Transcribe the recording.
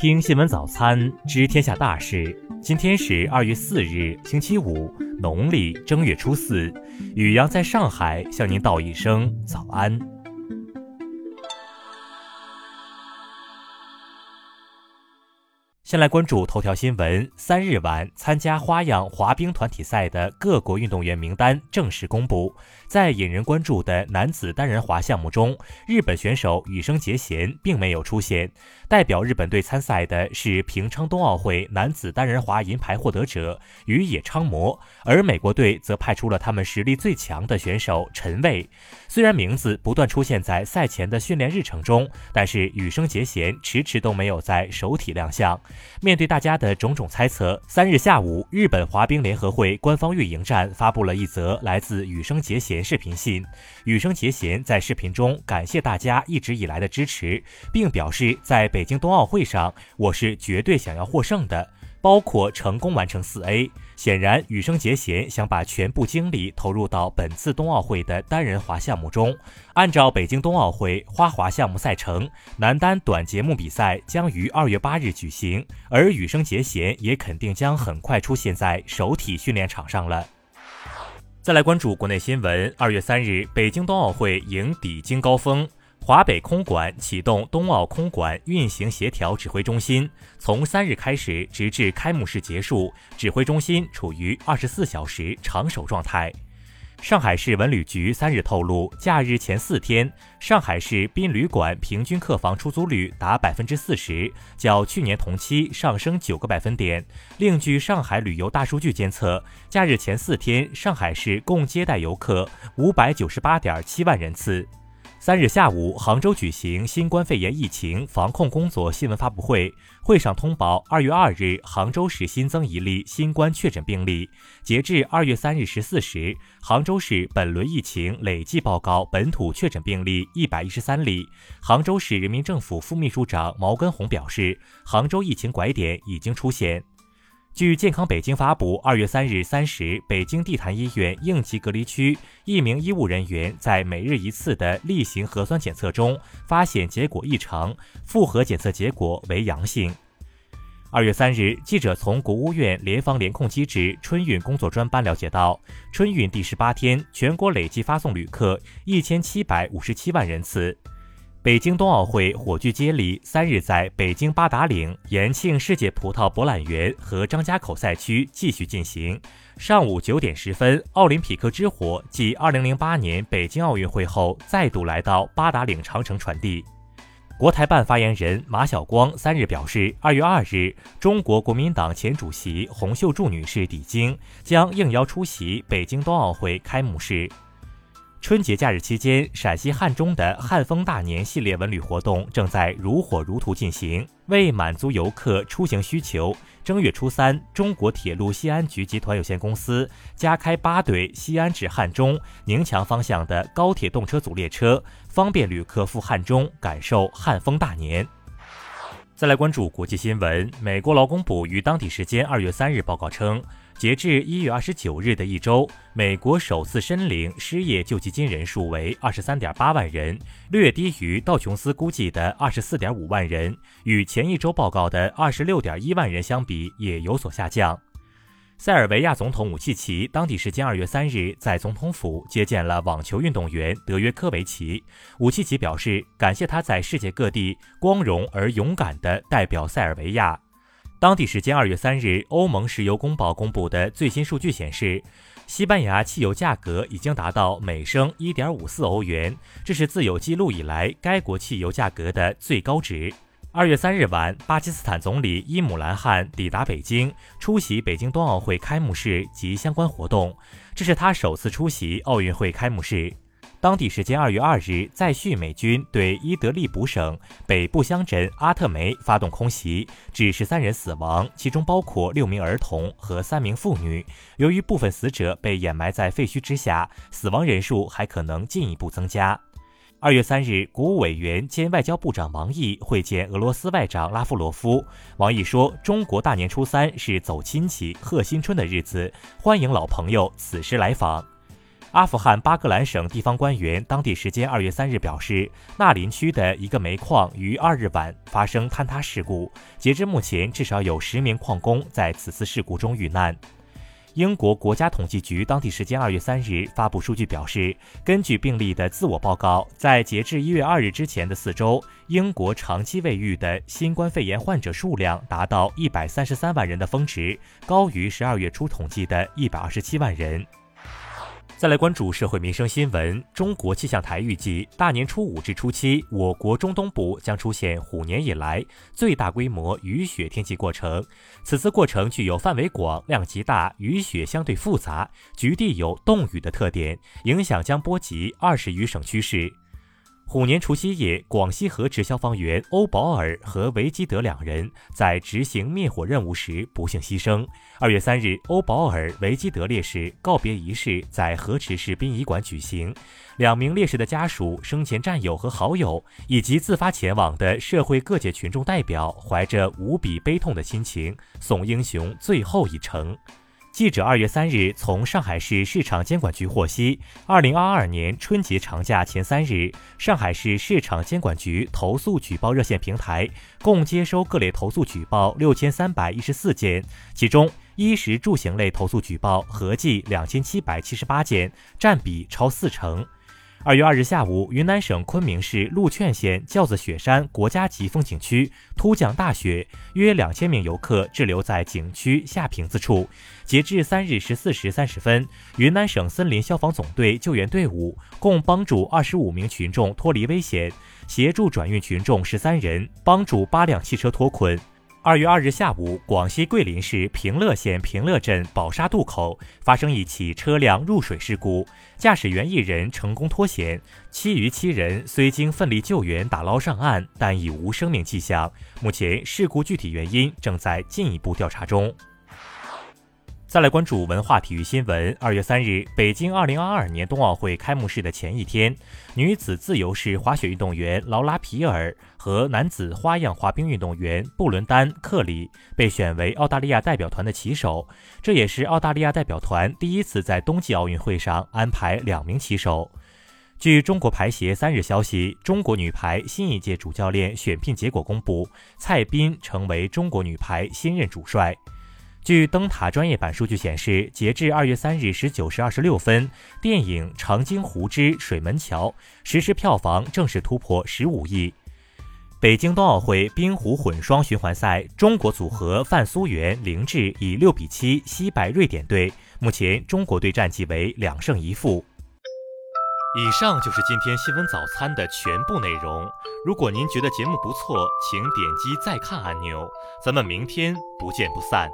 听新闻早餐知天下大事。今天是二月四日，星期五，农历正月初四。雨阳在上海向您道一声早安。先来关注头条新闻。三日晚，参加花样滑冰团体赛的各国运动员名单正式公布。在引人关注的男子单人滑项目中，日本选手羽生结弦并没有出现。代表日本队参赛的是平昌冬奥会男子单人滑银牌获得者羽野昌磨，而美国队则派出了他们实力最强的选手陈蔚。虽然名字不断出现在赛前的训练日程中，但是羽生结弦迟迟都没有在首体亮相。面对大家的种种猜测，三日下午，日本滑冰联合会官方运营站发布了一则来自羽生结弦视频信。羽生结弦在视频中感谢大家一直以来的支持，并表示在北京冬奥会上，我是绝对想要获胜的。包括成功完成四 A，显然羽生结弦想把全部精力投入到本次冬奥会的单人滑项目中。按照北京冬奥会花滑项目赛程，男单短节目比赛将于二月八日举行，而羽生结弦也肯定将很快出现在首体训练场上了。再来关注国内新闻，二月三日，北京冬奥会迎抵京高峰。华北空管启动冬奥空管运行协调指挥中心，从三日开始，直至开幕式结束，指挥中心处于二十四小时常守状态。上海市文旅局三日透露，假日前四天，上海市宾旅馆平均客房出租率达百分之四十，较去年同期上升九个百分点。另据上海旅游大数据监测，假日前四天，上海市共接待游客五百九十八点七万人次。三日下午，杭州举行新冠肺炎疫情防控工作新闻发布会，会上通报：二月二日，杭州市新增一例新冠确诊病例。截至二月三日十四时，杭州市本轮疫情累计报告本土确诊病例一百一十三例。杭州市人民政府副秘书长毛根红表示，杭州疫情拐点已经出现。据健康北京发布，二月三日三时，北京地坛医院应急隔离区一名医务人员在每日一次的例行核酸检测中发现结果异常，复核检测结果为阳性。二月三日，记者从国务院联防联控机制春运工作专班了解到，春运第十八天，全国累计发送旅客一千七百五十七万人次。北京冬奥会火炬接力三日在北京八达岭、延庆世界葡萄博览园和张家口赛区继续进行。上午九点十分，奥林匹克之火继二零零八年北京奥运会后，再度来到八达岭长城传递。国台办发言人马晓光三日表示，二月二日，中国国民党前主席洪秀柱女士抵京，将应邀出席北京冬奥会开幕式。春节假日期间，陕西汉中的汉风大年系列文旅活动正在如火如荼进行。为满足游客出行需求，正月初三，中国铁路西安局集团有限公司加开八对西安至汉中、宁强方向的高铁动车组列车，方便旅客赴汉中感受汉风大年。再来关注国际新闻，美国劳工部于当地时间二月三日报告称。截至一月二十九日的一周，美国首次申领失业救济金人数为二十三点八万人，略低于道琼斯估计的二十四点五万人，与前一周报告的二十六点一万人相比也有所下降。塞尔维亚总统武契奇当地时间二月三日在总统府接见了网球运动员德约科维奇。武契奇表示感谢他在世界各地光荣而勇敢地代表塞尔维亚。当地时间二月三日，欧盟石油公报公布的最新数据显示，西班牙汽油价格已经达到每升一点五四欧元，这是自有记录以来该国汽油价格的最高值。二月三日晚，巴基斯坦总理伊姆兰汗抵达北京，出席北京冬奥会开幕式及相关活动，这是他首次出席奥运会开幕式。当地时间二月二日，在叙美军对伊德利卜省北部乡镇阿特梅发动空袭，致十三人死亡，其中包括六名儿童和三名妇女。由于部分死者被掩埋在废墟之下，死亡人数还可能进一步增加。二月三日，国务委员兼外交部长王毅会见俄罗斯外长拉夫罗夫。王毅说：“中国大年初三是走亲戚、贺新春的日子，欢迎老朋友此时来访。”阿富汗巴格兰省地方官员当地时间二月三日表示，纳林区的一个煤矿于二日晚发生坍塌事故，截至目前，至少有十名矿工在此次事故中遇难。英国国家统计局当地时间二月三日发布数据表示，根据病例的自我报告，在截至一月二日之前的四周，英国长期未愈的新冠肺炎患者数量达到一百三十三万人的峰值，高于十二月初统计的一百二十七万人。再来关注社会民生新闻。中国气象台预计，大年初五至初七，我国中东部将出现虎年以来最大规模雨雪天气过程。此次过程具有范围广、量极大、雨雪相对复杂、局地有冻雨的特点，影响将波及二十余省区市。虎年除夕夜，广西河池消防员欧保尔和维基德两人在执行灭火任务时不幸牺牲。二月三日，欧保尔、维基德烈士告别仪式在河池市殡仪馆举行。两名烈士的家属、生前战友和好友，以及自发前往的社会各界群众代表，怀着无比悲痛的心情，送英雄最后一程。记者二月三日从上海市市场监管局获悉，二零二二年春节长假前三日，上海市市场监管局投诉举报热线平台共接收各类投诉举报六千三百一十四件，其中衣食住行类投诉举报合计两千七百七十八件，占比超四成。二月二日下午，云南省昆明市禄劝县轿子雪山国家级风景区突降大雪，约两千名游客滞留在景区下坪子处。截至三日十四时三十分，云南省森林消防总队救援队伍共帮助二十五名群众脱离危险，协助转运群众十三人，帮助八辆汽车脱困。二月二日下午，广西桂林市平乐县平乐镇宝沙渡口发生一起车辆入水事故，驾驶员一人成功脱险，其余七人虽经奋力救援打捞上岸，但已无生命迹象。目前，事故具体原因正在进一步调查中。再来关注文化体育新闻。二月三日，北京二零二二年冬奥会开幕式的前一天，女子自由式滑雪运动员劳拉·皮尔和男子花样滑冰运动员布伦丹·克里被选为澳大利亚代表团的旗手。这也是澳大利亚代表团第一次在冬季奥运会上安排两名旗手。据中国排协三日消息，中国女排新一届主教练选聘结果公布，蔡斌成为中国女排新任主帅。据灯塔专业版数据显示，截至二月三日十九时二十六分，电影《长津湖之水门桥》实时票房正式突破十五亿。北京冬奥会冰壶混双循环赛，中国组合范苏元、林志以六比七惜败瑞典队，目前中国队战绩为两胜一负。以上就是今天新闻早餐的全部内容。如果您觉得节目不错，请点击再看按钮。咱们明天不见不散。